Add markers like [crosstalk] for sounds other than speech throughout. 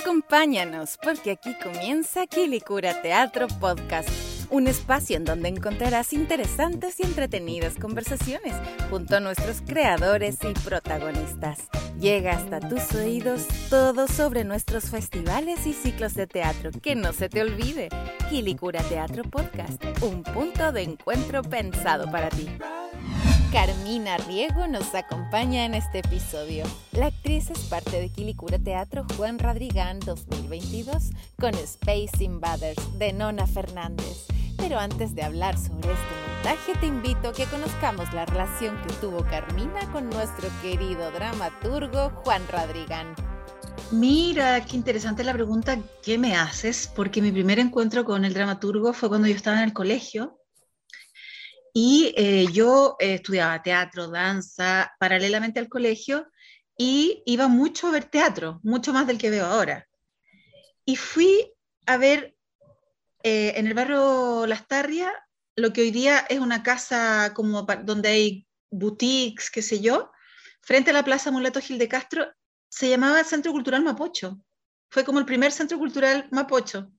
Acompáñanos porque aquí comienza Kilikura Teatro Podcast, un espacio en donde encontrarás interesantes y entretenidas conversaciones junto a nuestros creadores y protagonistas. Llega hasta tus oídos todo sobre nuestros festivales y ciclos de teatro. Que no se te olvide, Kilikura Teatro Podcast, un punto de encuentro pensado para ti. Carmina Riego nos acompaña en este episodio. La actriz es parte de Quilicura Teatro Juan Radrigán 2022 con Space Invaders de Nona Fernández. Pero antes de hablar sobre este montaje, te invito a que conozcamos la relación que tuvo Carmina con nuestro querido dramaturgo Juan Radrigán. Mira, qué interesante la pregunta que me haces, porque mi primer encuentro con el dramaturgo fue cuando yo estaba en el colegio y eh, yo eh, estudiaba teatro, danza, paralelamente al colegio, y iba mucho a ver teatro, mucho más del que veo ahora. Y fui a ver eh, en el barrio Las Tarrias, lo que hoy día es una casa como donde hay boutiques, qué sé yo, frente a la Plaza Muleto Gil de Castro, se llamaba Centro Cultural Mapocho. Fue como el primer centro cultural Mapocho.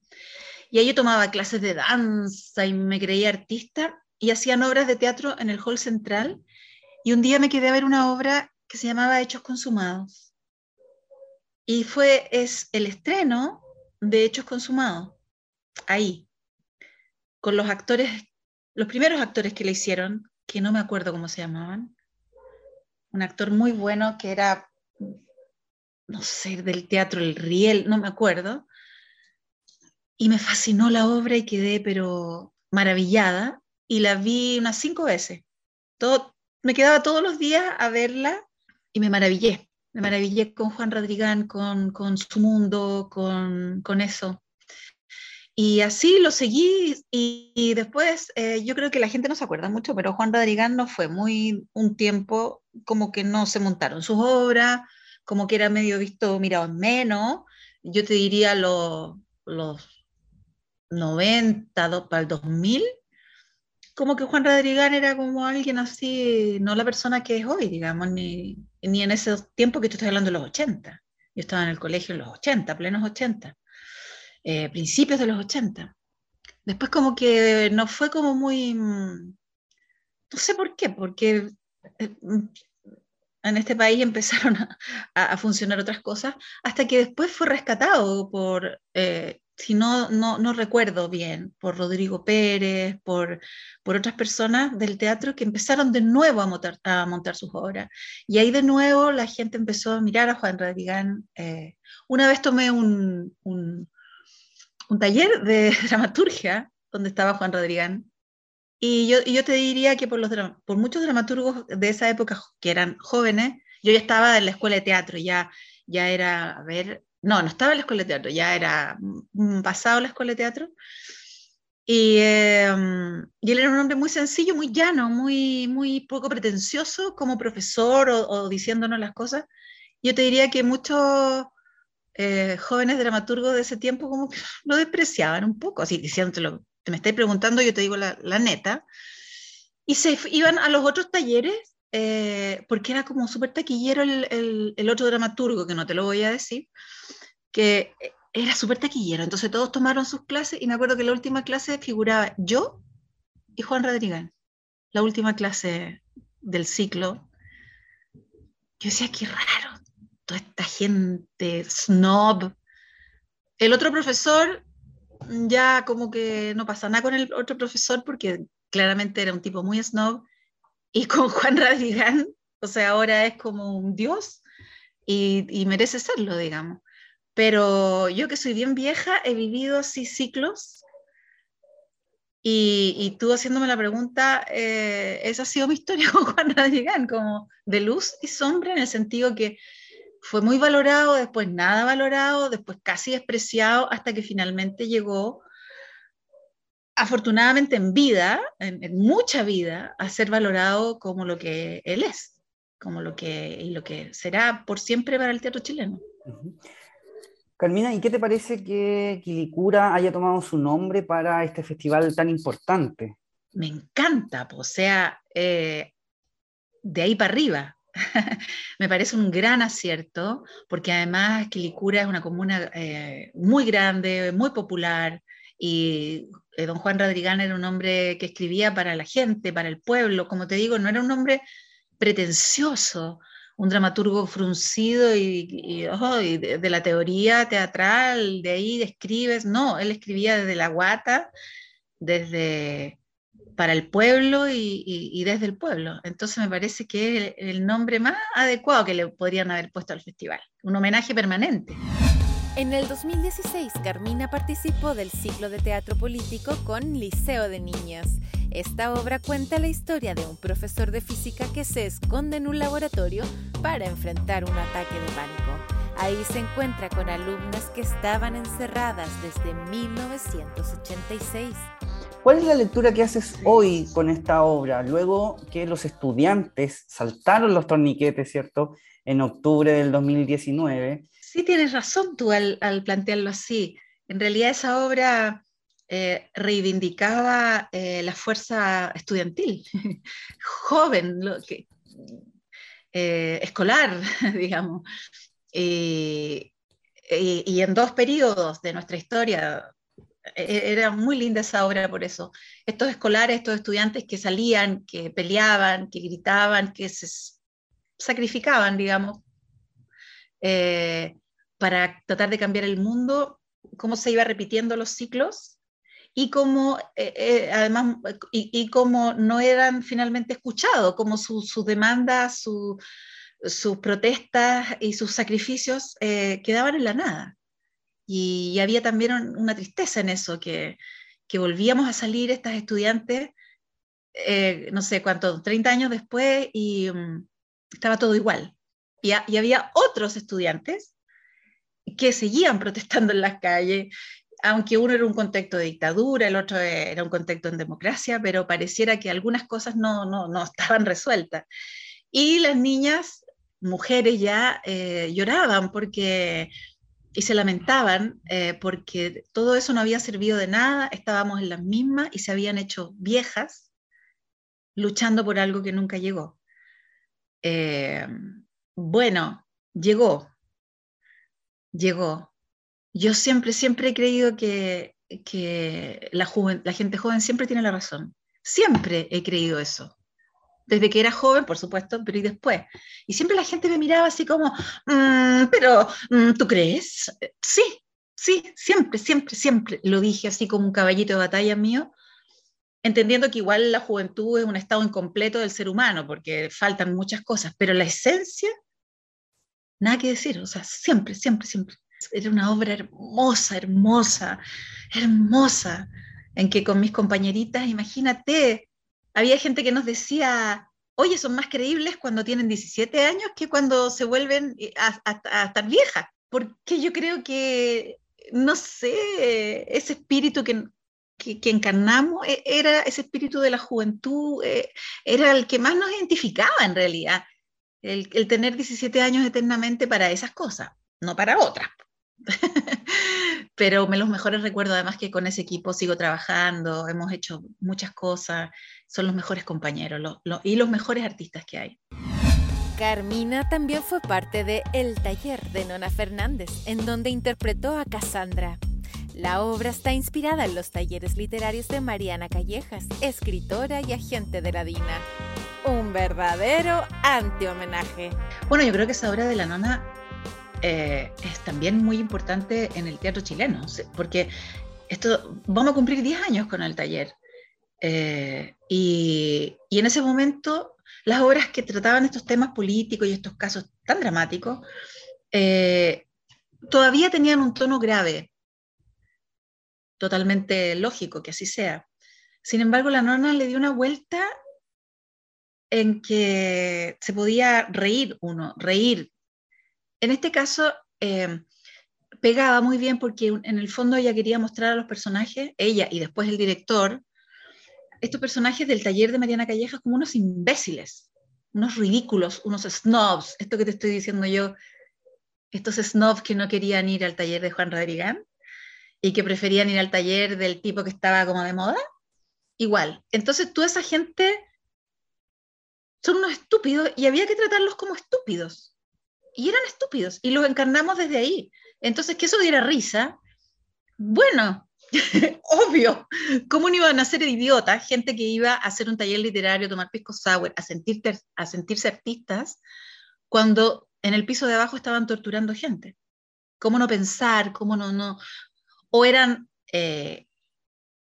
Y ahí yo tomaba clases de danza y me creía artista y hacían obras de teatro en el hall central. Y un día me quedé a ver una obra que se llamaba Hechos Consumados. Y fue es el estreno de Hechos Consumados, ahí, con los actores, los primeros actores que le hicieron, que no me acuerdo cómo se llamaban. Un actor muy bueno que era, no sé, del teatro El Riel, no me acuerdo. Y me fascinó la obra y quedé, pero maravillada y la vi unas cinco veces. Todo, me quedaba todos los días a verla y me maravillé. Me maravillé con Juan Rodrigán, con, con su mundo, con, con, eso. Y así lo seguí y, después eh, yo creo que la gente no se acuerda mucho, pero Juan Rodrigán no fue muy un tiempo como que no se montaron sus obras, como que era medio visto, mirado en menos. Yo te diría los, los 90 para el 2000 como que Juan Rodrigán era como alguien así, no la persona que es hoy, digamos, ni, ni en ese tiempo que tú estás hablando de los 80. Yo estaba en el colegio en los 80, plenos 80, eh, principios de los 80. Después como que no fue como muy, mm, no sé por qué, porque eh, mm, en este país [laughs] empezaron a, a, funcionar otras cosas, hasta que después fue rescatado por eh, si no, no, recuerdo bien, por Rodrigo Pérez, por, por otras personas del teatro que empezaron de nuevo a montar, a montar sus obras. Y ahí de nuevo la gente empezó a mirar a Juan Radrigán. Eh, una vez tomé un, un, taller de [laughs] dramaturgia donde estaba Juan Radrigán. Y yo, yo te diría que por, los, por muchos dramaturgos de esa época que eran jóvenes, yo ya estaba en la escuela de teatro, ya, ya era, ver, no, no estaba en la escuela de teatro, ya era pasado la escuela de teatro. Y, y, él era un hombre muy sencillo, muy llano, muy, muy poco pretencioso como profesor o, diciéndonos las cosas. Yo te diría que muchos eh, jóvenes dramaturgos de ese tiempo como [laughs] lo despreciaban un poco, así diciéndolo, te me estáis preguntando, yo te digo la, la neta. Y se iban a los otros talleres eh, porque era como súper taquillero el, el, otro dramaturgo, que no te lo voy a decir, que era súper taquillero. Entonces todos tomaron sus clases y me acuerdo que la última clase figuraba yo y Juan Rodríguez, la última clase del ciclo. Yo decía, qué raro, toda esta gente snob. El otro profesor, ya como que no pasa nada con el otro profesor porque claramente era un tipo muy snob y con Juan Radrigán, o sea, ahora es como un dios y, merece serlo, digamos. Pero yo que soy bien vieja, he vivido así ciclos y, y tú haciéndome la pregunta, eh, esa ha sido mi historia [laughs] con Juan Radrigán, como de luz y sombra en el sentido que fue muy valorado, después nada valorado, después casi despreciado, hasta que finalmente llegó afortunadamente en vida, en, mucha vida, a ser valorado como lo que él es, como lo que, y lo que será por siempre para el teatro chileno. Carmina, ¿y qué te parece que Quilicura haya tomado su nombre para este festival tan importante? Me encanta, o sea, eh, de ahí para arriba. [laughs] me parece un gran acierto, porque además Quilicura es una comuna eh, muy grande, muy popular, y eh, don Juan Rodrigán era un hombre que escribía para la gente, para el pueblo, como te digo, no era un hombre pretencioso, un dramaturgo fruncido y, de, la teoría teatral, de ahí describes, no, él escribía desde la guata, desde para el pueblo y, desde el pueblo. Entonces me parece que es el nombre más adecuado que le podrían haber puesto al festival, un homenaje permanente. En el 2016, Carmina participó del ciclo de teatro político con Liceo de Niñas. Esta obra cuenta la historia de un profesor de física que se esconde en un laboratorio para enfrentar un ataque de pánico. Ahí se encuentra con alumnas que estaban encerradas desde 1986. ¿Cuál es la lectura que haces hoy con esta obra, luego que los estudiantes saltaron los torniquetes, ¿cierto?, en octubre del 2019 sí tienes razón tú al, plantearlo así. En realidad esa obra eh, reivindicaba eh, la fuerza estudiantil, [laughs] joven, eh, escolar, [laughs] digamos. Y, en dos periodos de nuestra historia, e, era muy linda esa obra por eso. Estos escolares, estos estudiantes que salían, que peleaban, que gritaban, que se sacrificaban, digamos, para tratar de cambiar el mundo, cómo se iba repitiendo los ciclos y cómo, eh, eh, además, y, cómo no eran finalmente escuchados, cómo sus demandas, sus protestas y sus sacrificios eh, quedaban en la nada. Y, había también una tristeza en eso, que, que volvíamos a salir estas estudiantes, no sé cuánto, 30 años después, y mm, estaba todo igual. Y, y había otros estudiantes que seguían protestando en las calles, aunque uno era un contexto de dictadura, el otro era un contexto en democracia, pero pareciera que algunas cosas no, no, no [laughs] estaban resueltas. Y las niñas, mujeres ya, eh, lloraban porque y se lamentaban eh, porque todo eso no había servido de nada, estábamos en las mismas y se habían hecho viejas luchando por algo que nunca llegó. Eh, bueno, llegó, llegó. Yo siempre, siempre he creído que, la, la gente joven siempre tiene la razón. Siempre he creído eso. Desde que era joven, por supuesto, pero y después. Y siempre la gente me miraba así como, mm, pero, mm, ¿tú crees? Sí, sí, siempre, siempre, siempre lo dije así como un caballito de batalla mío, entendiendo que igual la juventud es un estado incompleto del ser humano, porque faltan muchas cosas, pero la esencia nada que decir, o sea, siempre, siempre, siempre. Era una obra hermosa, hermosa, hermosa, en que con mis compañeritas, imagínate, había gente que nos decía, oye, son más creíbles cuando tienen 17 años que cuando se vuelven eh, a, estar viejas, porque yo creo que, no sé, ese espíritu que, que, encarnamos e, era ese espíritu de la juventud, eh, era el que más nos identificaba en realidad el, tener 17 años eternamente para esas cosas, no para otras. [laughs] Pero me los mejores recuerdo además que con ese equipo sigo trabajando, hemos hecho muchas cosas, son los mejores compañeros y los mejores artistas que hay. Carmina también fue parte de El Taller de Nona Fernández, en donde interpretó a Cassandra. La obra está inspirada en los talleres literarios de Mariana Callejas, escritora y agente de la DINA un verdadero anti-homenaje. Bueno, yo creo que esa obra de la nona eh, es también muy importante en el teatro chileno, porque esto, vamos a cumplir 10 años con el taller. Eh, y, en ese momento, las obras que trataban estos temas políticos y estos casos tan dramáticos, eh, todavía tenían un tono grave, totalmente lógico que así sea. Sin embargo, la nona le dio una vuelta en que se podía reír uno, reír. En este caso, eh, pegaba muy bien porque en el fondo ella quería mostrar a los personajes, ella y después el director, estos personajes del taller de Mariana Callejas como unos imbéciles, unos ridículos, unos snobs, esto que te estoy diciendo yo, estos snobs que no querían ir al taller de Juan Rodrigán y que preferían ir al taller del tipo que estaba como de moda, igual. Entonces tú esa gente son unos estúpidos y había que tratarlos como estúpidos. Y eran estúpidos y los encarnamos desde ahí. Entonces, que eso diera risa, bueno, [laughs] obvio, ¿cómo no iban a ser idiotas? Gente que iba a hacer un taller literario, tomar pisco sour, a, a sentirse artistas, cuando en el piso de abajo estaban torturando gente. ¿Cómo no pensar? ¿Cómo no, no? O eran eh,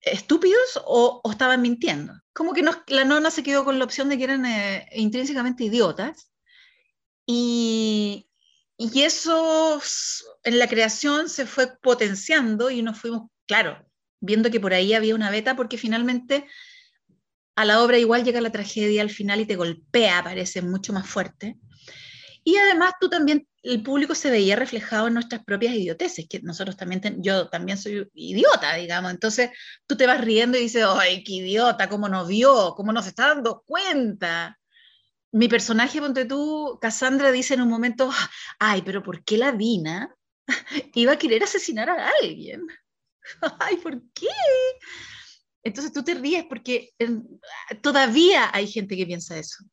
estúpidos o, estaban mintiendo. Como que la nona se quedó con la opción de que eran eh, intrínsecamente idiotas. Y, y eso en la creación se fue potenciando y nos fuimos, claro, viendo que por ahí había una beta, porque finalmente a la obra igual llega la tragedia al final y te golpea, parece mucho más fuerte. Y además tú también, el público se veía reflejado en nuestras propias idioteces, que nosotros también, yo también soy idiota, digamos. Entonces tú te vas riendo y dices, ay, qué idiota, cómo nos vio, cómo nos está dando cuenta. Mi personaje, ponte tú, Cassandra dice en un momento, ay, pero ¿por qué la Dina [laughs] iba a querer asesinar a alguien? [laughs] Ay, ¿por qué? Entonces tú te ríes porque todavía hay gente que piensa eso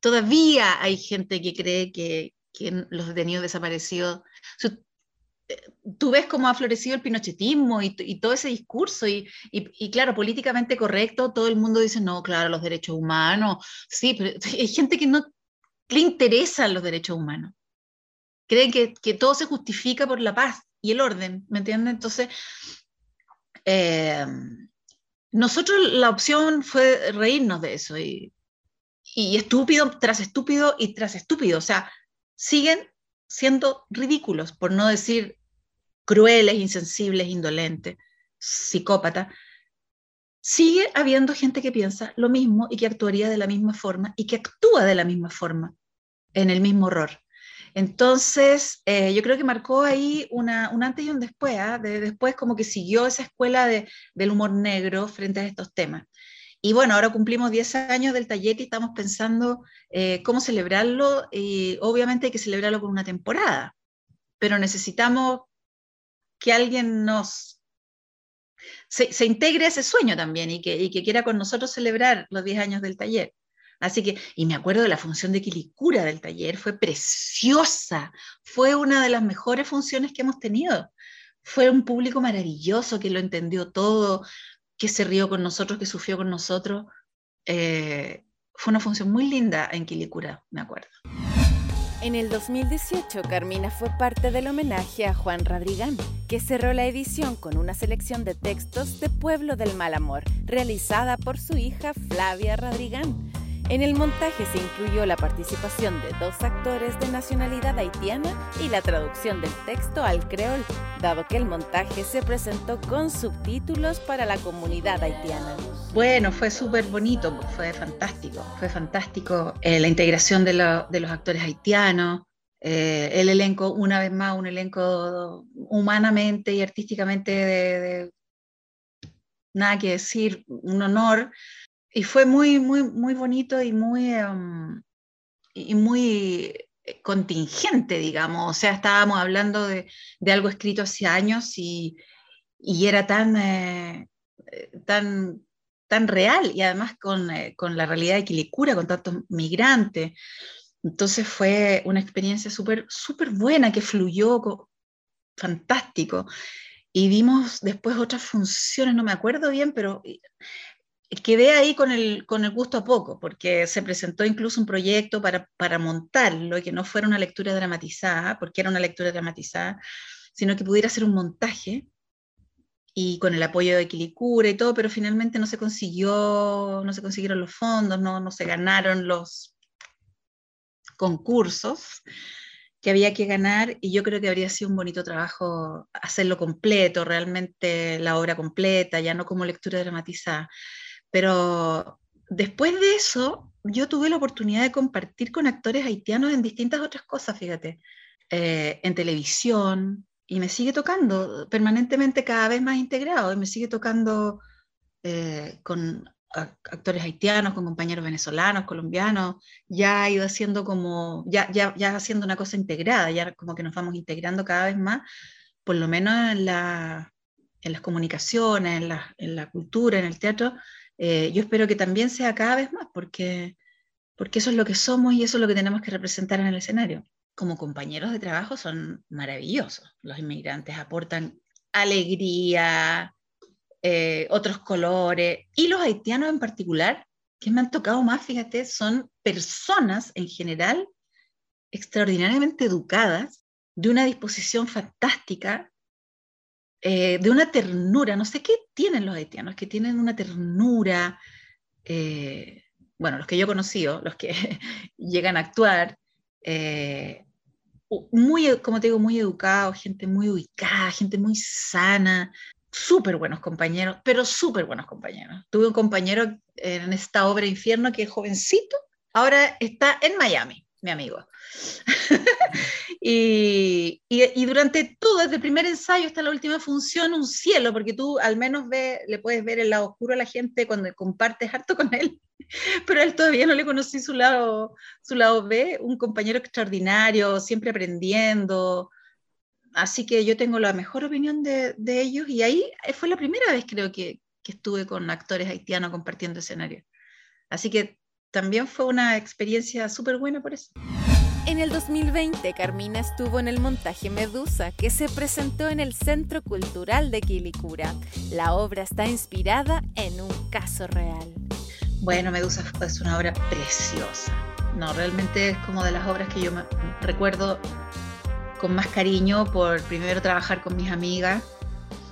todavía hay gente que cree que, los detenidos desaparecidos... Eh, tú ves cómo ha florecido el pinochetismo y, todo ese discurso y, claro, políticamente correcto, todo el mundo dice, no, claro, los derechos humanos, sí, pero [laughs] hay gente que no le interesan los derechos humanos. Creen que, todo se justifica por la paz y el orden, ¿me entiendes? Entonces, eh, nosotros la opción fue reírnos de eso y y estúpido tras estúpido y tras estúpido. O sea, siguen siendo ridículos, por no decir crueles, insensibles, indolentes, psicópatas. Sigue habiendo gente que piensa lo mismo y que actuaría de la misma forma y que actúa de la misma forma en el mismo horror. Entonces, eh, yo creo que marcó ahí una, un antes y un después, ¿ah? de, después como que siguió esa escuela de, del humor negro frente a estos temas. Y bueno, ahora cumplimos 10 años del taller y estamos pensando eh, cómo celebrarlo. Y obviamente hay que celebrarlo con una temporada, pero necesitamos que alguien nos se, integre a ese sueño también y que, y que quiera con nosotros celebrar los 10 años del taller. Así que, y me acuerdo de la función de Quilicura del taller, fue preciosa, fue una de las mejores funciones que hemos tenido. Fue un público maravilloso que lo entendió todo, que se rió con nosotros, que sufrió con nosotros. Eh, fue una función muy linda en Quilicura, me acuerdo. En el 2018, Carmina fue parte del homenaje a Juan Radrigán, que cerró la edición con una selección de textos de Pueblo del Mal Amor, realizada por su hija Flavia Radrigán. En el montaje se incluyó la participación de dos actores de nacionalidad haitiana y la traducción del texto al creol, dado que el montaje se presentó con subtítulos para la comunidad haitiana. Bueno, fue súper bonito, fue fantástico, fue fantástico eh, la integración de, los actores haitianos, eh, el elenco, una vez más, un elenco humanamente y artísticamente de nada que decir, un honor y fue muy, muy, muy bonito y muy, em, y muy eh, contingente, digamos. O sea, estábamos hablando de, algo escrito hace años y, era tan, eh, eh, tan, tan real y además con, la realidad de Quilicura, con tantos migrantes. Entonces fue una experiencia súper súper buena que fluyó fantástico. Y vimos después otras funciones, no me acuerdo bien, pero quedé ahí con el, con el gusto a poco, porque se presentó incluso un proyecto para, para montarlo que no fuera una lectura dramatizada, porque era una lectura dramatizada, sino que pudiera ser un montaje y con el apoyo de Quilicura y todo, pero finalmente no se consiguió, no se consiguieron los fondos, no, no se ganaron los concursos que había que ganar y yo creo que habría sido un bonito trabajo hacerlo completo, realmente la obra completa, ya no como lectura dramatizada. Pero después de eso, yo tuve la oportunidad de compartir con actores haitianos en distintas otras cosas, fíjate, eh, en televisión, y me sigue tocando permanentemente cada vez más integrado, y me sigue tocando eh, con actores haitianos, con compañeros venezolanos, colombianos, ya ha ido haciendo como, ya, ya, ya haciendo una cosa integrada, ya como que nos vamos integrando cada vez más, por lo menos en, la, en las comunicaciones, en la, en la cultura, en el teatro, eh, yo espero que también sea cada vez más, porque porque eso es lo que somos y eso es lo que tenemos que representar en el escenario. Como compañeros de trabajo son maravillosos. Los inmigrantes aportan alegría, eh, otros colores, y los haitianos en particular, que me han tocado más, fíjate, son personas en general extraordinariamente educadas, de una disposición fantástica, eh, de una ternura, no sé qué tienen los haitianos, que tienen una ternura, eh, bueno, los que yo he conocido, los que [laughs] llegan a actuar, eh, muy, como te digo, muy educados, gente muy ubicada, gente muy sana, súper buenos compañeros, pero súper buenos compañeros. Tuve un compañero en esta obra Infierno que jovencito, ahora está en Miami, mi amigo. [laughs] y, y, durante todo, desde el primer ensayo hasta la última función, un cielo, porque tú al menos ve, le puedes ver el lado oscuro a la gente cuando compartes harto con él, [laughs] pero él todavía no le conocí su lado, su lado B, un compañero extraordinario, siempre aprendiendo. Así que yo tengo la mejor opinión de, de ellos y ahí fue la primera vez creo que, que estuve con actores haitianos compartiendo escenario. Así que también fue una experiencia súper buena por eso. En el 2020, Carmina estuvo en el montaje Medusa, que se presentó en el Centro Cultural de Quilicura. La obra está inspirada en un caso real. Bueno, Medusa es una obra preciosa. No, realmente es como de las obras que yo me recuerdo con más cariño por primero trabajar con mis amigas,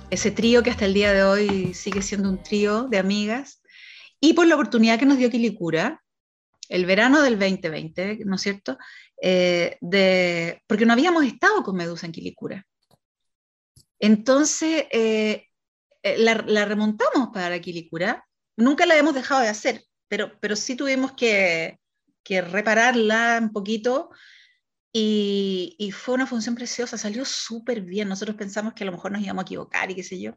ese trío que hasta el día de hoy sigue siendo un trío de amigas, y por la oportunidad que nos dio Quilicura, el verano del 2020, ¿no es cierto? Eh, de, porque no habíamos estado con Medusa en Quilicura. Entonces, eh, eh, la, remontamos para Quilicura. Nunca la hemos dejado de hacer, pero, pero sí tuvimos que, que repararla un poquito y, y, fue una función preciosa, salió súper bien. Nosotros pensamos que a lo mejor nos íbamos a equivocar y qué sé yo,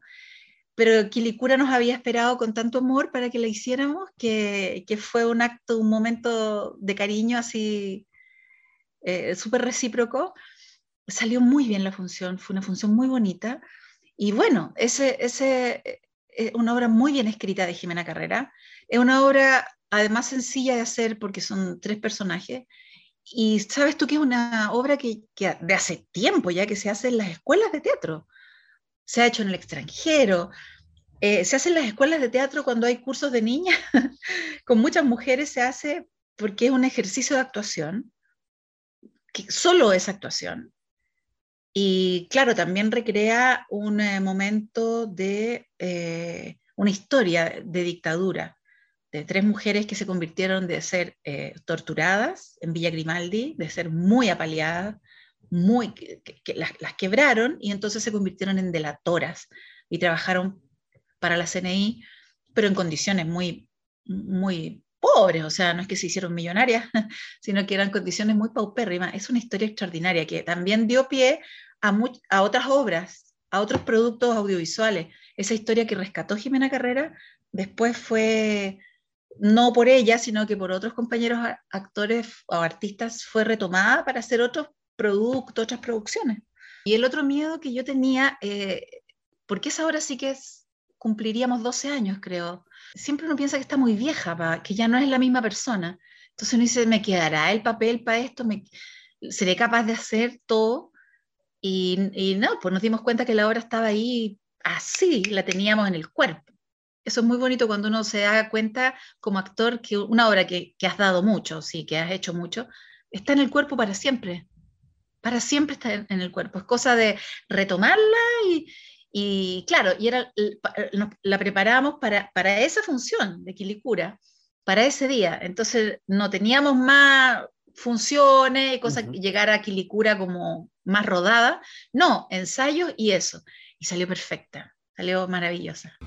pero Quilicura nos había esperado con tanto amor para que la hiciéramos que, que fue un acto, un momento de cariño así eh, súper recíproco. Salió muy bien la función, fue una función muy bonita. Y bueno, ese, ese es eh, una obra muy bien escrita de Jimena Carrera. Es una obra además sencilla de hacer porque son tres personajes. Y sabes tú que es una obra que, que de hace tiempo ya que se hace en las escuelas de teatro se ha hecho en el extranjero, eh, se hace en las escuelas de teatro cuando hay cursos de niñas, [laughs] con muchas mujeres se hace porque es un ejercicio de actuación, que solo es actuación. Y claro, también recrea un eh, momento de eh, una historia de dictadura, de tres mujeres que se convirtieron de ser torturadas en Villa Grimaldi, de ser muy apaleadas, muy, que, las, quebraron y entonces se convirtieron en delatoras y trabajaron para la CNI, pero en condiciones muy, muy pobres, o sea, no es que se hicieron millonarias, [laughs] sino que eran condiciones muy paupérrimas. Es una historia extraordinaria que también dio pie a, otras obras, a otros productos audiovisuales. Esa historia que rescató Jimena Carrera después fue, no por ella, sino que por otros compañeros actores o artistas, fue retomada para hacer otros producto, otras producciones. Y el otro miedo que yo tenía, eh, porque esa hora sí que es, cumpliríamos 12 años, creo. Siempre uno piensa que está muy vieja, que ya no es la misma persona. Entonces uno dice, ¿me quedará el papel para esto? ¿Me, ¿Seré capaz de hacer todo? Y, y, no, pues nos dimos cuenta que la obra estaba ahí así, la teníamos en el cuerpo. Eso es muy bonito cuando uno se da cuenta como actor que una obra que, que has dado mucho, sí, que has hecho mucho, está en el cuerpo para siempre para siempre está en, el cuerpo. Es cosa de retomarla y, claro, y era, la preparamos para, para esa función de Quilicura, para ese día. Entonces no teníamos más funciones, cosas que llegara a Quilicura como más rodada. No, ensayos y eso. Y salió perfecta, salió maravillosa.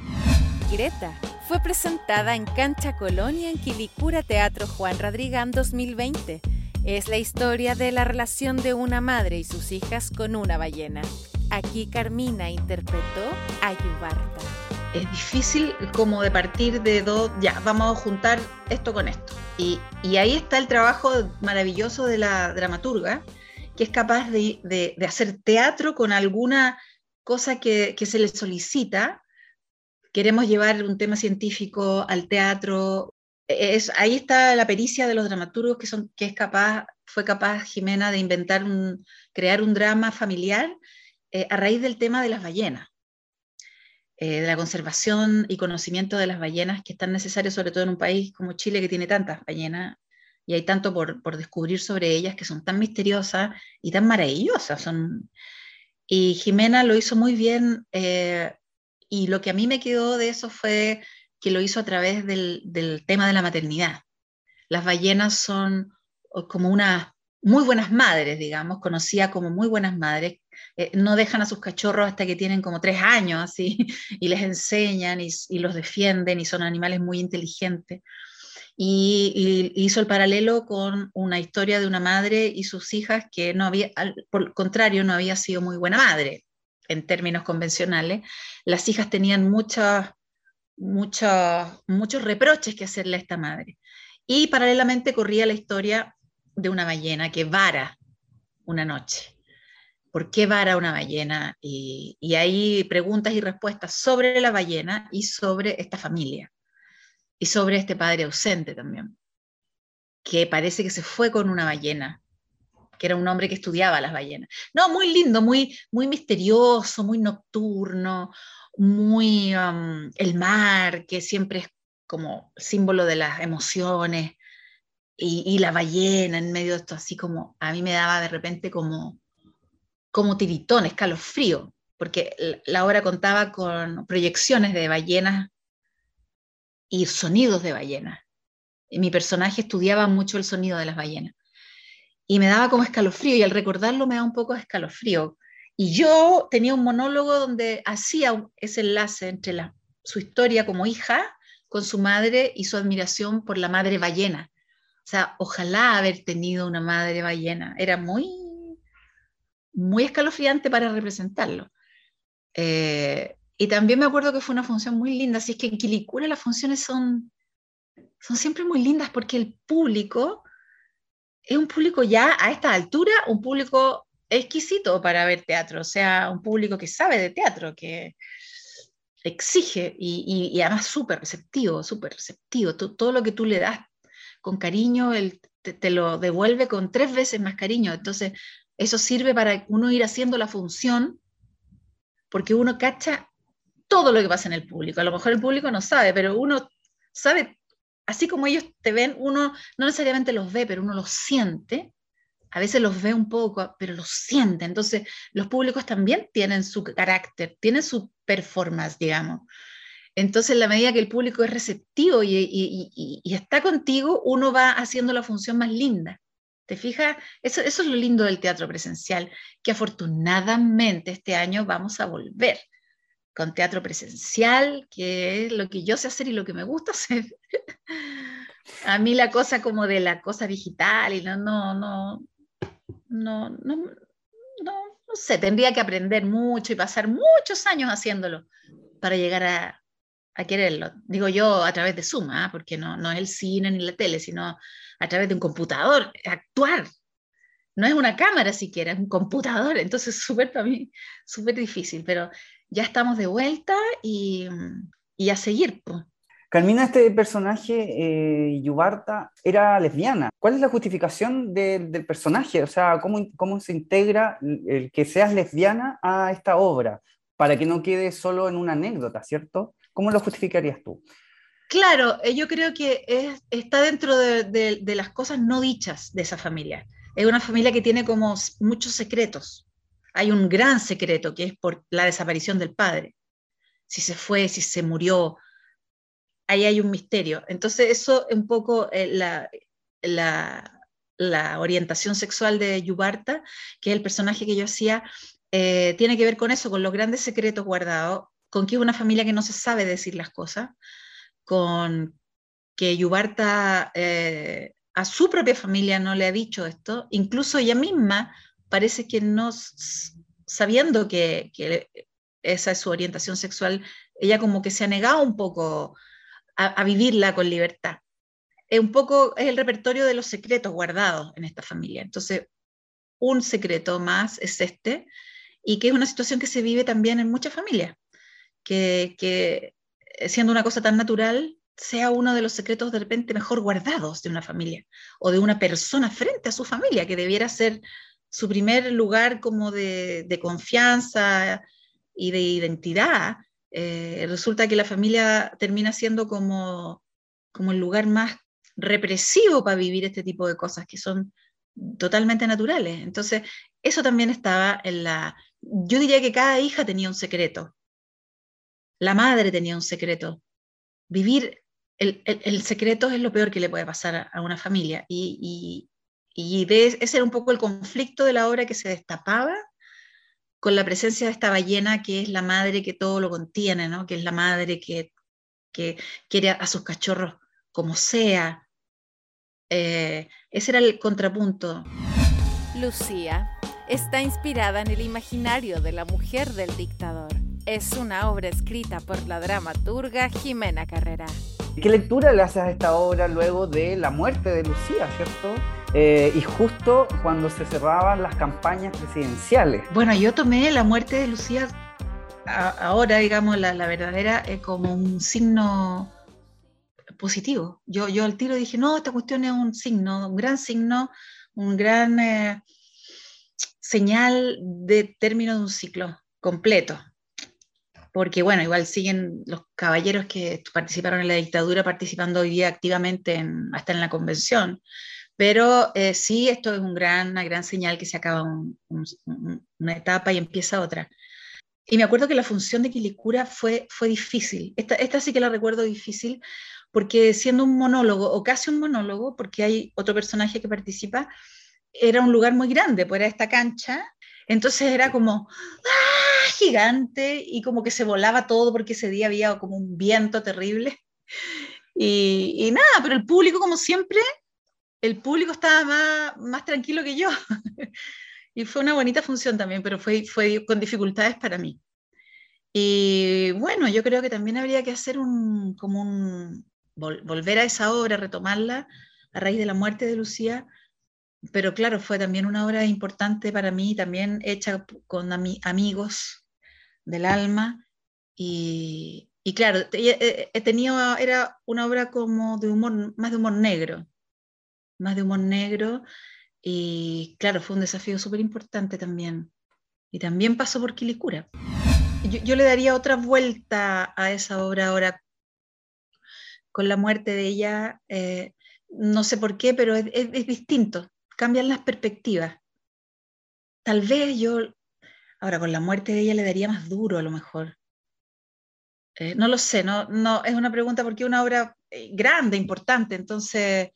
Greta fue presentada en Cancha Colonia en Quilicura Teatro Juan Radrigán 2020 es la historia de la relación de una madre y sus hijas con una ballena. Aquí Carmina interpretó a Yubarta. Es difícil como de partir de dos, ya, vamos a juntar esto con esto. Y, ahí está el trabajo maravilloso de la dramaturga, que es capaz de, hacer teatro con alguna cosa que, que se le solicita. Queremos llevar un tema científico al teatro, es, ahí está la pericia de los dramaturgos que, son, que es capaz, fue capaz Jimena de inventar, un, crear un drama familiar eh, a raíz del tema de las ballenas, eh, de la conservación y conocimiento de las ballenas que están necesarios sobre todo en un país como Chile que tiene tantas ballenas y hay tanto por, descubrir sobre ellas que son tan misteriosas y tan maravillosas. Son... Y Jimena lo hizo muy bien eh, y lo que a mí me quedó de eso fue que lo hizo a través del, del tema de la maternidad. Las ballenas son como unas muy buenas madres, digamos, conocía como muy buenas madres, eh, no dejan a sus cachorros hasta que tienen como tres años, así, [laughs] y les enseñan y, los defienden y son animales muy inteligentes. Y, hizo el paralelo con una historia de una madre y sus hijas que no había, por el contrario, no había sido muy buena madre en términos convencionales. Las hijas tenían muchos muchos reproches que hacerle a esta madre. Y paralelamente corría la historia de una ballena que vara una noche. ¿Por qué vara una ballena? Y, hay preguntas y respuestas sobre la ballena y sobre esta familia. Y sobre este padre ausente también, que parece que se fue con una ballena, que era un hombre que estudiaba las ballenas. No, muy lindo, muy, muy misterioso, muy nocturno, muy um, el mar, que siempre es como símbolo de las emociones, y, y, la ballena en medio de esto, así como a mí me daba de repente como como tiritón, escalofrío, porque la obra contaba con proyecciones de ballenas y sonidos de ballenas. Mi personaje estudiaba mucho el sonido de las ballenas. Y me daba como escalofrío, y al recordarlo me da un poco de escalofrío. Y yo tenía un monólogo donde hacía ese enlace entre la, su historia como hija con su madre y su admiración por la madre ballena. O sea, ojalá haber tenido una madre ballena. Era muy muy escalofriante para representarlo. Eh, y también me acuerdo que fue una función muy linda, así es que en Quilicura las funciones son, son siempre muy lindas porque el público es un público ya a esta altura, un público exquisito para ver teatro, o sea, un público que sabe de teatro, que exige y, además súper receptivo, súper receptivo. Todo, lo que tú le das con cariño, él te, lo devuelve con tres veces más cariño. Entonces, eso sirve para uno ir haciendo la función, porque uno cacha todo lo que pasa en el público. A lo mejor el público no sabe, pero uno sabe, así como ellos te ven, uno no necesariamente los ve, pero uno los siente. A veces los ve un poco, pero los siente. Entonces, los públicos también tienen su carácter, tienen su performance, digamos. Entonces, en la medida que el público es receptivo y, y está contigo, uno va haciendo la función más linda. ¿Te fijas? Eso, es lo lindo del teatro presencial, que afortunadamente este año vamos a volver con teatro presencial, que es lo que yo sé hacer y lo que me gusta [laughs] hacer. a mí la cosa como de la cosa digital y no, no, no, no, no, no, no sé, tendría que aprender mucho y pasar muchos años haciéndolo para llegar a, a quererlo. Digo yo a través de Zoom, ¿ah? porque no, no es el cine ni la tele, sino a través de un computador, actuar. No es una cámara siquiera, es un computador. Entonces, [laughs] súper para mí, súper difícil, pero ya estamos de vuelta y, y a seguir. Pues. Carmina, este personaje, eh, Yubarta, era lesbiana. ¿Cuál es la justificación del personaje? O sea, ¿cómo, ¿cómo se integra el que seas lesbiana a esta obra? Para que no quede solo en una anécdota, ¿cierto? ¿Cómo lo justificarías tú? Claro, eh, yo creo que está dentro de, las cosas no dichas de esa familia. Es una familia que tiene como muchos secretos. Hay un gran secreto que es por la desaparición del padre. Si se fue, si se murió, ahí hay un misterio. Entonces eso es un poco eh, la, la, orientación sexual de Yubarta, que es el personaje que yo hacía, eh, tiene que ver con eso, con los grandes secretos guardados, con que es una familia que no se sabe decir las cosas, con que Yubarta eh, a su propia familia no le ha dicho esto, incluso ella misma parece que no, sabiendo que, esa es su orientación sexual, ella como que se ha negado un poco a, vivirla con libertad. Es un poco es el repertorio de los secretos guardados en esta familia. Entonces, un secreto más es este, y que es una situación que se vive también en muchas familias, que, que siendo una cosa tan natural, sea uno de los secretos de repente mejor guardados de una familia o de una persona frente a su familia, que debiera ser su primer lugar como de, confianza y de identidad. Eh, resulta que la familia termina siendo como, como el lugar más represivo para vivir este tipo de cosas que son totalmente naturales. Entonces, eso también estaba en la... Yo diría que cada hija tenía un secreto. La madre tenía un secreto. Vivir el, secreto es lo peor que le puede pasar a, una familia. Y, ese era un poco el conflicto de la obra que se destapaba con la presencia de esta ballena que es la madre que todo lo contiene, ¿no? que es la madre que, que quiere a sus cachorros como sea. Eh, ese era el contrapunto. Lucía está inspirada en el imaginario de la mujer del dictador. Es una obra escrita por la dramaturga Jimena Carrera. ¿Qué lectura le haces a esta obra luego de la muerte de Lucía, cierto? Eh, y justo cuando se cerraban las campañas presidenciales. Bueno, yo tomé la muerte de Lucía ahora, digamos, la, verdadera, eh, como un signo positivo. Yo, yo al tiro dije, no, esta cuestión es un signo, un gran signo, un gran eh, señal de término de un ciclo completo porque bueno, igual siguen los caballeros que participaron en la dictadura participando hoy día activamente en, hasta en la convención, pero eh, sí, esto es un gran, una gran señal que se acaba una etapa y empieza otra. Y me acuerdo que la función de Quilicura fue, fue difícil, esta, esta sí que la recuerdo difícil, porque siendo un monólogo, o casi un monólogo, porque hay otro personaje que participa, era un lugar muy grande, pues era esta cancha, entonces era como, ¡ah! gigante y como que se volaba todo porque ese día había como un viento terrible. Y, y nada, pero el público, como siempre, el público estaba más, más tranquilo que yo. [laughs] y fue una bonita función también, pero fue, fue con dificultades para mí. Y bueno, yo creo que también habría que hacer un, como un, volver a esa obra, retomarla a raíz de la muerte de Lucía, pero claro, fue también una obra importante para mí, también hecha con amigos del alma. Y, claro, he, tenido, era una obra como de humor, más de humor negro, más de humor negro. Y claro, fue un desafío súper importante también. Y también pasó por Quilicura. Yo, le daría otra vuelta a esa obra ahora con la muerte de ella. Eh, no sé por qué, pero es distinto cambian las perspectivas. Tal vez yo, ahora con la muerte de ella le daría más duro a lo mejor. Eh, no lo sé, no, no, es una pregunta porque es una obra eh, grande, importante, entonces,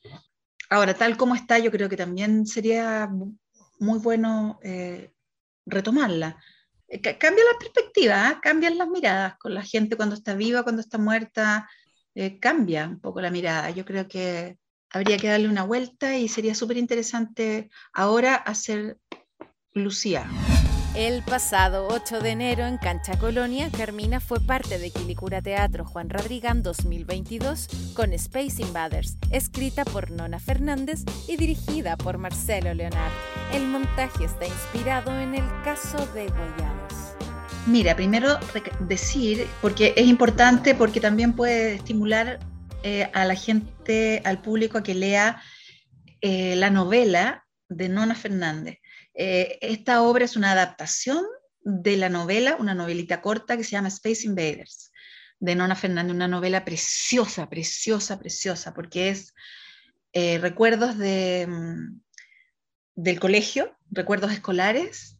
ahora tal como está, yo creo que también sería muy bueno eh, retomarla. cambia la perspectiva, cambian las miradas con la gente cuando está viva, cuando está muerta, cambia un poco la mirada. Yo creo que habría que darle una vuelta y sería súper interesante ahora hacer Lucía. El pasado 8 de enero en Cancha Colonia, Carmina fue parte de Quilicura Teatro Juan Radrigán 2022 con Space Invaders, escrita por Nona Fernández y dirigida por Marcelo Leonard. El montaje está inspirado en el caso de Goyados. Mira, primero decir, porque es importante, porque también puede estimular eh, a la gente, al público, a que lea eh, la novela de Nona Fernández. Eh, esta obra es una adaptación de la novela, una novelita corta que se llama Space Invaders, de Nona Fernández, una novela preciosa, preciosa, preciosa, porque es recuerdos de, mm, del colegio, recuerdos escolares,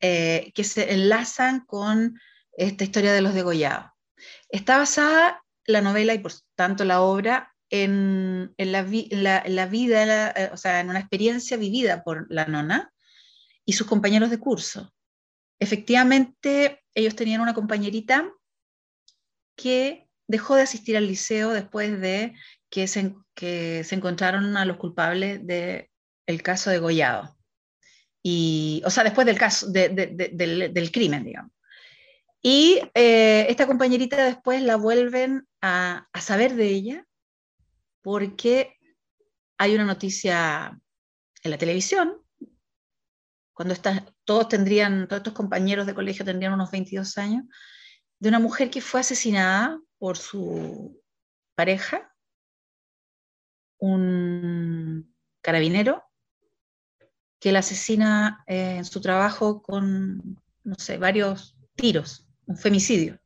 que se enlazan con esta historia de los degollados. Está basada la novela y por tanto la obra en, la, vida, eh, o sea, en una experiencia vivida por la nona y sus compañeros de curso. Efectivamente, ellos tenían una compañerita que dejó de asistir al liceo después de que se, que se encontraron a los culpables del caso de Gollado. Y, o sea, después del caso, del, del crimen, digamos. Y eh, esta compañerita después la vuelven a, saber de ella porque hay una noticia en la televisión, cuando todos tendrían, todos estos compañeros de colegio tendrían unos 22 años, de una mujer que fue asesinada por su pareja, un carabinero, que la asesina eh, en su trabajo con, no sé, varios tiros, un femicidio.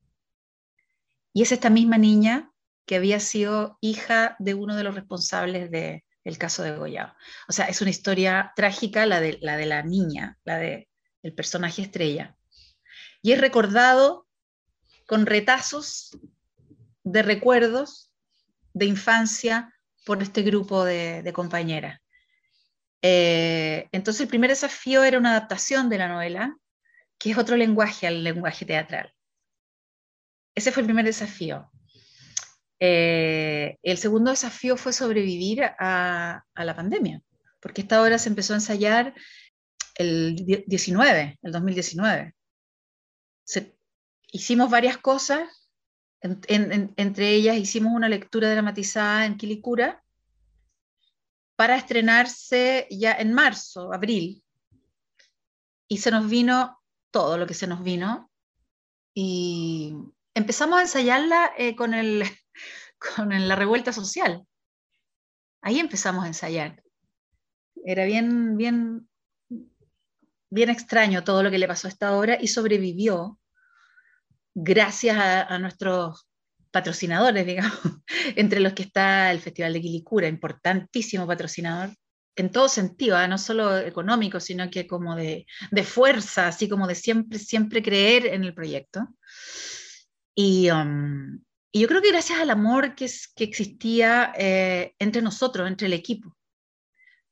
Y es esta misma niña que había sido hija de uno de los responsables del caso de Goya. O sea, es una historia trágica la de la, de la niña, la del el personaje estrella. Y es recordado con retazos de recuerdos de infancia por este grupo de, compañeras. Eh, entonces el primer desafío era una adaptación de la novela, que es otro lenguaje al lenguaje teatral. Ese fue el primer desafío. Eh, el segundo desafío fue sobrevivir a, la pandemia, porque esta obra se empezó a ensayar el 19, el 2019. hicimos varias cosas, entre ellas hicimos una lectura dramatizada en Quilicura para estrenarse ya en marzo, abril. Y se nos vino todo lo que se nos vino. Y empezamos a ensayarla eh, con, el, [laughs] con la revuelta social. Ahí empezamos a ensayar. Era bien, bien, bien extraño todo lo que le pasó a esta obra y sobrevivió gracias a, nuestros patrocinadores, [laughs] digamos, entre los que está el Festival de Quilicura, importantísimo patrocinador, en todo sentido, ¿ah? no solo económico, sino que como de, de, fuerza, así como de siempre, siempre creer en el proyecto. Y, um, y yo creo que gracias al amor que, que existía eh, entre nosotros, entre el equipo,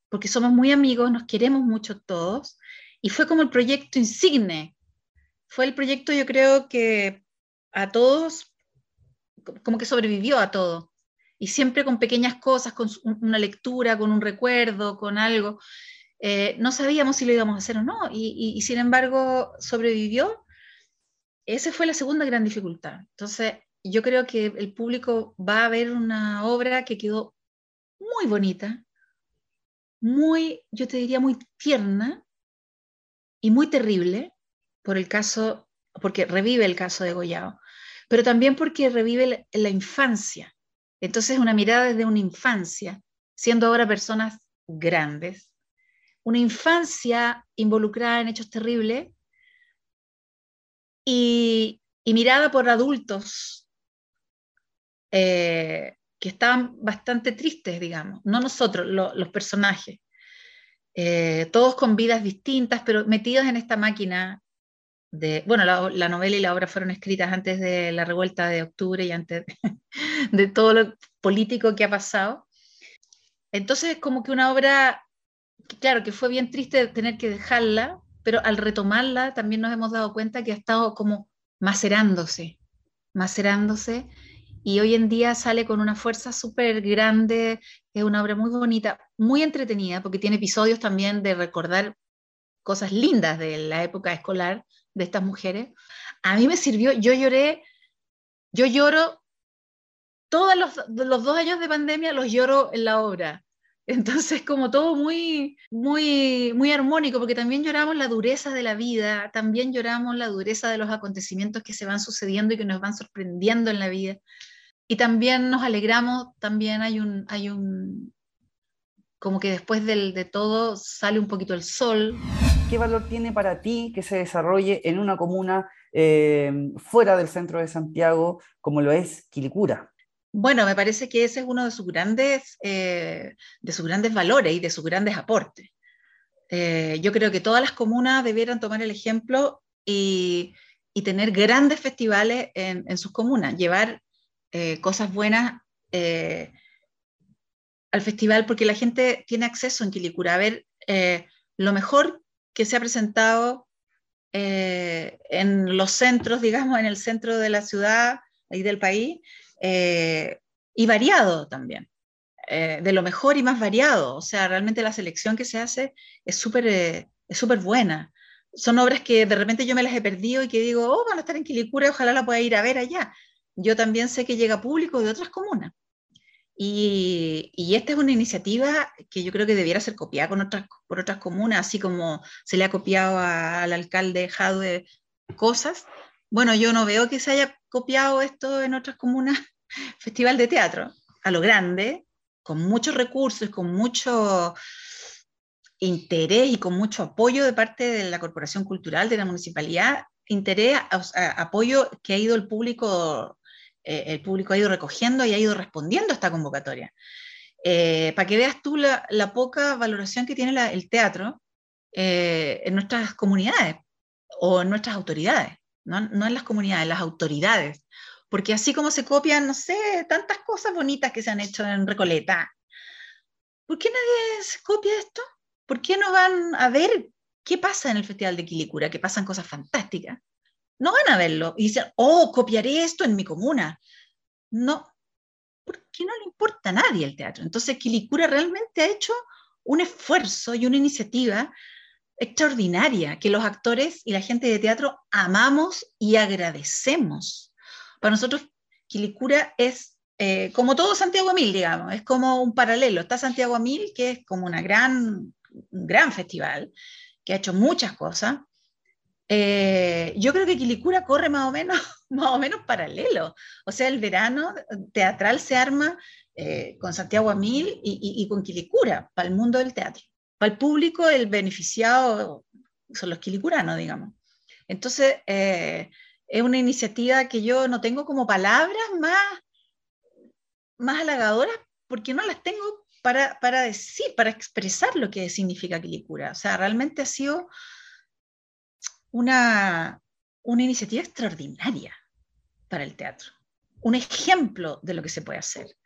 porque somos muy amigos, nos queremos mucho todos, y fue como el proyecto insigne. Fue el proyecto, yo creo que a todos, como que sobrevivió a todo. Y siempre con pequeñas cosas, con una lectura, con un recuerdo, con algo. Eh, no sabíamos si lo íbamos a hacer o no, y, y sin embargo sobrevivió esa fue la segunda gran dificultad. Entonces, yo creo que el público va a ver una obra que quedó muy bonita, muy, yo te diría, muy tierna y muy terrible por el caso, porque revive el caso de Goyao, pero también porque revive la, infancia. Entonces, una mirada desde una infancia, siendo ahora personas grandes, una infancia involucrada en hechos terribles y, mirada por adultos eh, que estaban bastante tristes, digamos, no nosotros, los personajes, eh, todos con vidas distintas, pero metidos en esta máquina bueno, la, novela y la obra fueron escritas antes de la revuelta de octubre y antes [laughs] de, todo lo político que ha pasado. Entonces, como que una obra, claro, que fue bien triste tener que dejarla, pero al retomarla también nos hemos dado cuenta que ha estado como macerándose, macerándose, y hoy en día sale con una fuerza súper grande, es una obra muy bonita, muy entretenida, porque tiene episodios también de recordar cosas lindas de la época escolar de estas mujeres. A mí me sirvió, yo lloré, yo lloro, todos los, los dos años de pandemia los lloro en la obra. [laughs] Entonces, como todo muy, muy, muy armónico, porque también lloramos la dureza de la vida, también lloramos la dureza de los acontecimientos que se van sucediendo y que nos van sorprendiendo en la vida. Y también nos alegramos, también hay un, hay un como que después del, de todo sale un poquito el sol. ¿Qué valor tiene para ti que se desarrolle en una comuna eh, fuera del centro de Santiago como lo es Quilicura? Bueno, me parece que ese es uno de sus grandes, eh, de sus grandes valores y de sus grandes aportes. Eh, yo creo que todas las comunas debieran tomar el ejemplo y, tener grandes festivales en, sus comunas, llevar eh, cosas buenas al festival, porque la gente tiene acceso en Quilicura a ver lo mejor que se ha presentado en los centros, digamos, en el centro de la ciudad y del país, eh, y variado también, eh, de lo mejor y más variado. O sea, realmente la selección que se hace es súper eh, es súper buena. Son obras que de repente yo me las he perdido y que digo, oh, van a estar en Quilicura, ojalá la pueda ir a ver allá. Yo también sé que llega público de otras comunas. Y, esta es una iniciativa que yo creo que debiera ser copiada otras, por otras comunas, así como se le ha copiado al alcalde Jadwe cosas. Bueno, yo no veo que se haya copiado esto en otras comunas [laughs] festival de teatro a lo grande, con muchos recursos, con mucho interés y con mucho apoyo de parte de la Corporación Cultural de la Municipalidad, interés, apoyo que ha ido el público, eh, el público ha ido recogiendo y ha ido respondiendo a esta convocatoria. Eh, para que veas tú la, poca valoración que tiene el teatro eh, en nuestras comunidades o en nuestras autoridades, no, no en las comunidades, las autoridades. Porque así como se copian, no sé, tantas cosas bonitas que se han hecho en Recoleta, ¿por qué nadie se copia esto? ¿Por qué no van a ver qué pasa en el Festival de Quilicura? Que pasan cosas fantásticas. No van a verlo y dicen, oh, copiaré esto en mi comuna. No, porque no le importa a nadie el teatro. Entonces, Quilicura realmente ha hecho un esfuerzo y una iniciativa extraordinaria que los actores y la gente de teatro amamos y agradecemos. Para nosotros, Quilicura es eh, como todo Santiago Mil, digamos, es como un paralelo. Está Santiago Mil, que es como una gran, un gran festival, que ha hecho muchas cosas. Eh, yo creo que Quilicura corre más o menos, [laughs] más o menos paralelo. O sea, el verano teatral se arma eh, con Santiago a Mil y, con Quilicura, para el mundo del teatro. Para el público, el beneficiado son los quilicuranos, digamos. Entonces, es una iniciativa que yo no tengo como palabras más, más halagadoras porque no las tengo para, para decir, para expresar lo que significa Quilicura. O sea, realmente ha sido una, una iniciativa extraordinaria para el teatro, un ejemplo de lo que se puede hacer.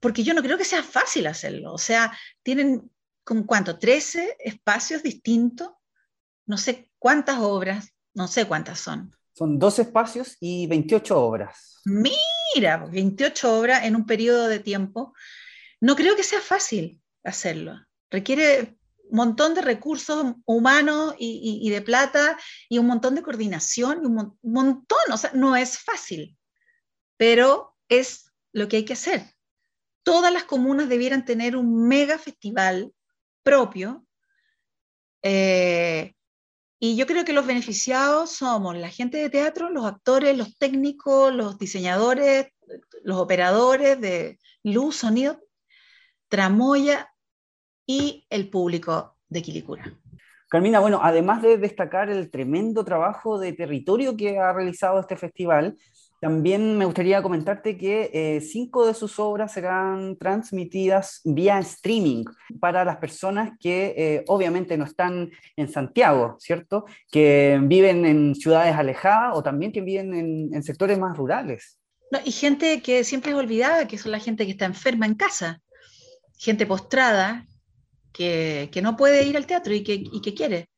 Porque yo no creo que sea fácil hacerlo. O sea, tienen con cuánto, 13 espacios distintos, no sé cuántas obras, no sé cuántas son. Son dos espacios y 28 obras. Mira, 28 obras en un periodo de tiempo. No creo que sea fácil hacerlo. Requiere montón de recursos humanos y, de plata y un montón de coordinación y un, montón. O sea, no es fácil, pero es lo que hay que hacer. Todas las comunas debieran tener un mega festival propio eh, y yo creo que los beneficiados somos la gente de teatro, los actores, los técnicos, los diseñadores, los operadores de luz, sonido, tramoya y el público de Quilicura. Carmina, bueno, además de destacar el tremendo trabajo de territorio que ha realizado este festival, también me gustaría comentarte que eh, cinco de sus obras serán transmitidas vía streaming para las personas que eh, obviamente no están en Santiago, ¿cierto? Que viven en ciudades alejadas o también que viven en, sectores más rurales. y gente que siempre es olvidada, que son la gente que está enferma en casa, gente postrada, que, no puede ir al teatro y que, quiere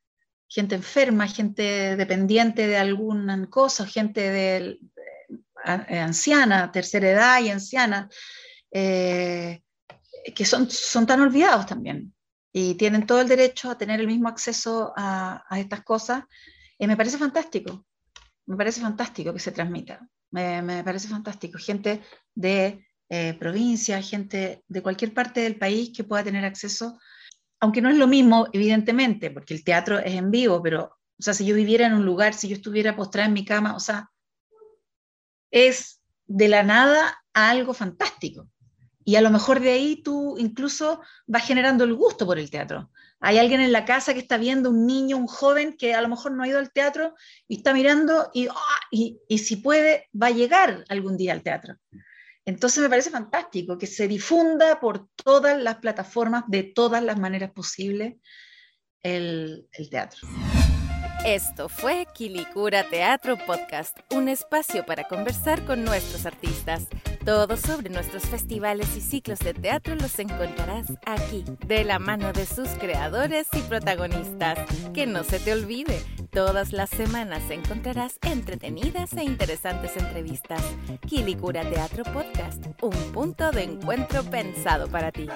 gente enferma, gente dependiente de alguna cosa, gente eh, anciana, tercera edad y anciana, eh, que son, son tan olvidados también y tienen todo el derecho a tener el mismo acceso a, estas cosas. y me parece fantástico, me parece fantástico que se transmita, me, parece fantástico. Gente de eh, provincia, gente de cualquier parte del país que pueda tener acceso, aunque no es lo mismo, evidentemente, porque el teatro es en vivo, pero, o sea, si yo viviera en un lugar, si yo estuviera postrada en mi cama, o sea, es de la nada a algo fantástico. Y a lo mejor de ahí tú incluso vas generando el gusto por el teatro. Hay alguien en la casa que está viendo un niño, un joven que a lo mejor no ha ido al teatro y está mirando y, ¡ah! y, y si puede, va a llegar algún día al teatro. Entonces me parece fantástico que se difunda por todas las plataformas, de todas las maneras posibles, el, teatro. Esto fue Quilicura Teatro Podcast, un espacio para conversar con nuestros artistas. Todo sobre nuestros festivales y ciclos de teatro los encontrarás aquí, de la mano de sus creadores y protagonistas. Que no se te olvide, todas las semanas encontrarás entretenidas e interesantes entrevistas. Quilicura Teatro Podcast, un punto de encuentro pensado para ti.